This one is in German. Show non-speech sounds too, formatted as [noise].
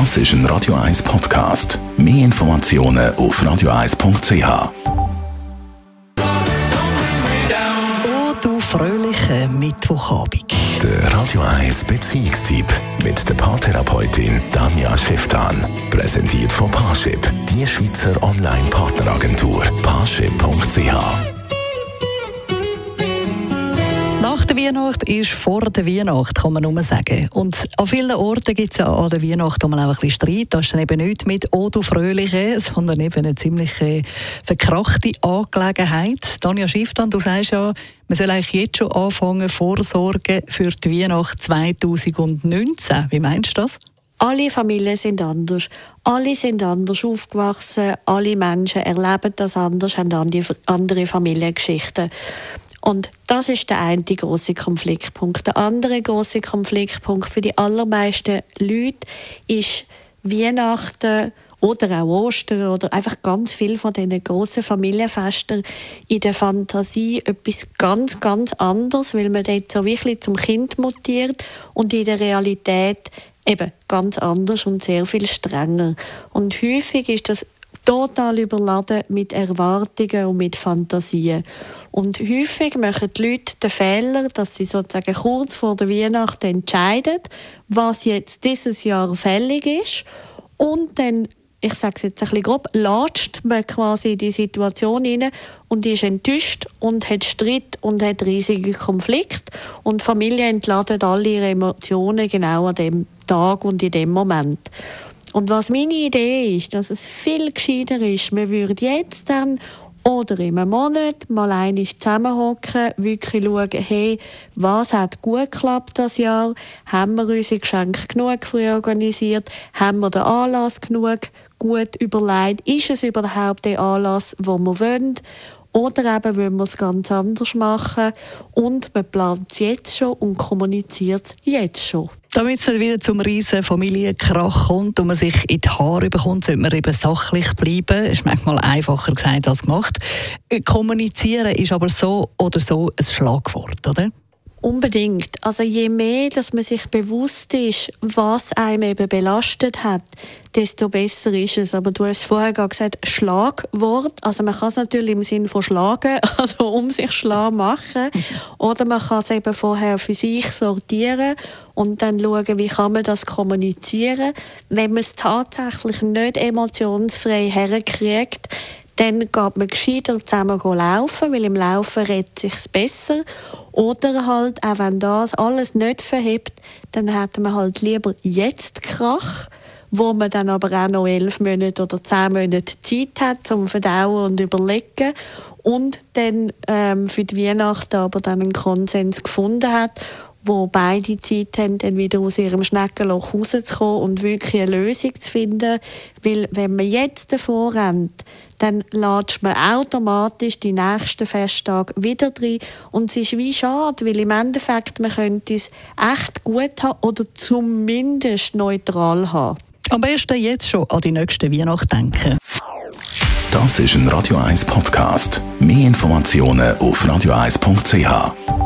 Das ist ein Radio 1 Podcast. Mehr Informationen auf radio1.ch. Oh, du fröhliche Mittwochabend. Der Radio 1 Beziehungstyp mit der Paartherapeutin Danja Schifftan. Präsentiert von Paarship, die Schweizer Online-Partneragentur. Paarship.ch Weihnacht ist vor der Weihnacht, kann man nur sagen. Und an vielen Orten gibt es ja an der Weihnacht auch ein bisschen Streit. Das ist dann eben nicht mit «Oh, du Fröhliche», sondern eben eine ziemlich äh, verkrachte Angelegenheit. Tanja Schifftan, du sagst ja, man soll eigentlich jetzt schon anfangen, vorsorgen für die Weihnacht 2019. Wie meinst du das? Alle Familien sind anders. Alle sind anders aufgewachsen. Alle Menschen erleben das anders, haben andere Familiengeschichten. Und das ist der eine große Konfliktpunkt. Der andere große Konfliktpunkt für die allermeisten Leute ist Weihnachten oder auch Ostern oder einfach ganz viel von diesen grossen Familienfesten in der Fantasie etwas ganz, ganz anderes, weil man dort so wirklich zum Kind mutiert und in der Realität eben ganz anders und sehr viel strenger. Und häufig ist das total überladen mit Erwartungen und mit Fantasien. Und häufig machen die Leute den Fehler, dass sie sozusagen kurz vor der Weihnacht entscheiden, was jetzt dieses Jahr fällig ist und dann ich sage es jetzt ein bisschen grob, latscht man quasi in die Situation hinein und ist enttäuscht und hat Streit und hat riesige Konflikte und Familie entladen alle ihre Emotionen genau an dem Tag und in dem Moment. Und was meine Idee ist, dass es viel gescheiter ist, man würde jetzt dann oder in einem Monat mal einmal zusammenhocken, wirklich schauen, hey, was hat gut geklappt das Jahr? Haben wir unsere Geschenke genug früh organisiert? Haben wir den Anlass genug gut überlegt? Ist es überhaupt der Anlass, den wir wollen? Oder eben wollen wir es ganz anders machen und man plant es jetzt schon und kommuniziert es jetzt schon. Damit es wieder zum riesen Familienkrach kommt und man sich in die Haare bekommt, sollte man eben sachlich bleiben. Ist manchmal einfacher gesagt als gemacht. Kommunizieren ist aber so oder so ein Schlagwort, oder? Unbedingt. Also je mehr, dass man sich bewusst ist, was einem eben belastet hat, desto besser ist es. Aber du hast vorher gesagt, Schlagwort. Also man kann es natürlich im Sinn von schlagen, [laughs] also um sich schlau machen. Oder man kann es eben vorher für sich sortieren und dann schauen, wie kann man das kommunizieren. Wenn man es tatsächlich nicht emotionsfrei herkriegt, dann geht man gescheiter zusammen laufen, weil im Laufen redet sich besser. Oder halt, auch wenn das alles nicht verhebt, dann hätte man halt lieber jetzt Krach, wo man dann aber auch noch elf Monate oder zehn Monate Zeit hat zum Verdauen und Überlegen und dann ähm, für die Weihnachten aber dann einen Konsens gefunden hat wo beide Zeit haben, dann wieder aus ihrem Schneckenloch rauszukommen und wirklich eine Lösung zu finden. Weil wenn man jetzt davor rennt, dann latscht man automatisch die nächsten Festtage wieder drin. Und es ist wie schade, weil im Endeffekt man könnte es echt gut haben oder zumindest neutral haben. Am besten jetzt schon an die nächste Weihnacht denken. Das ist ein Radio 1 Podcast. Mehr Informationen auf radio1.ch.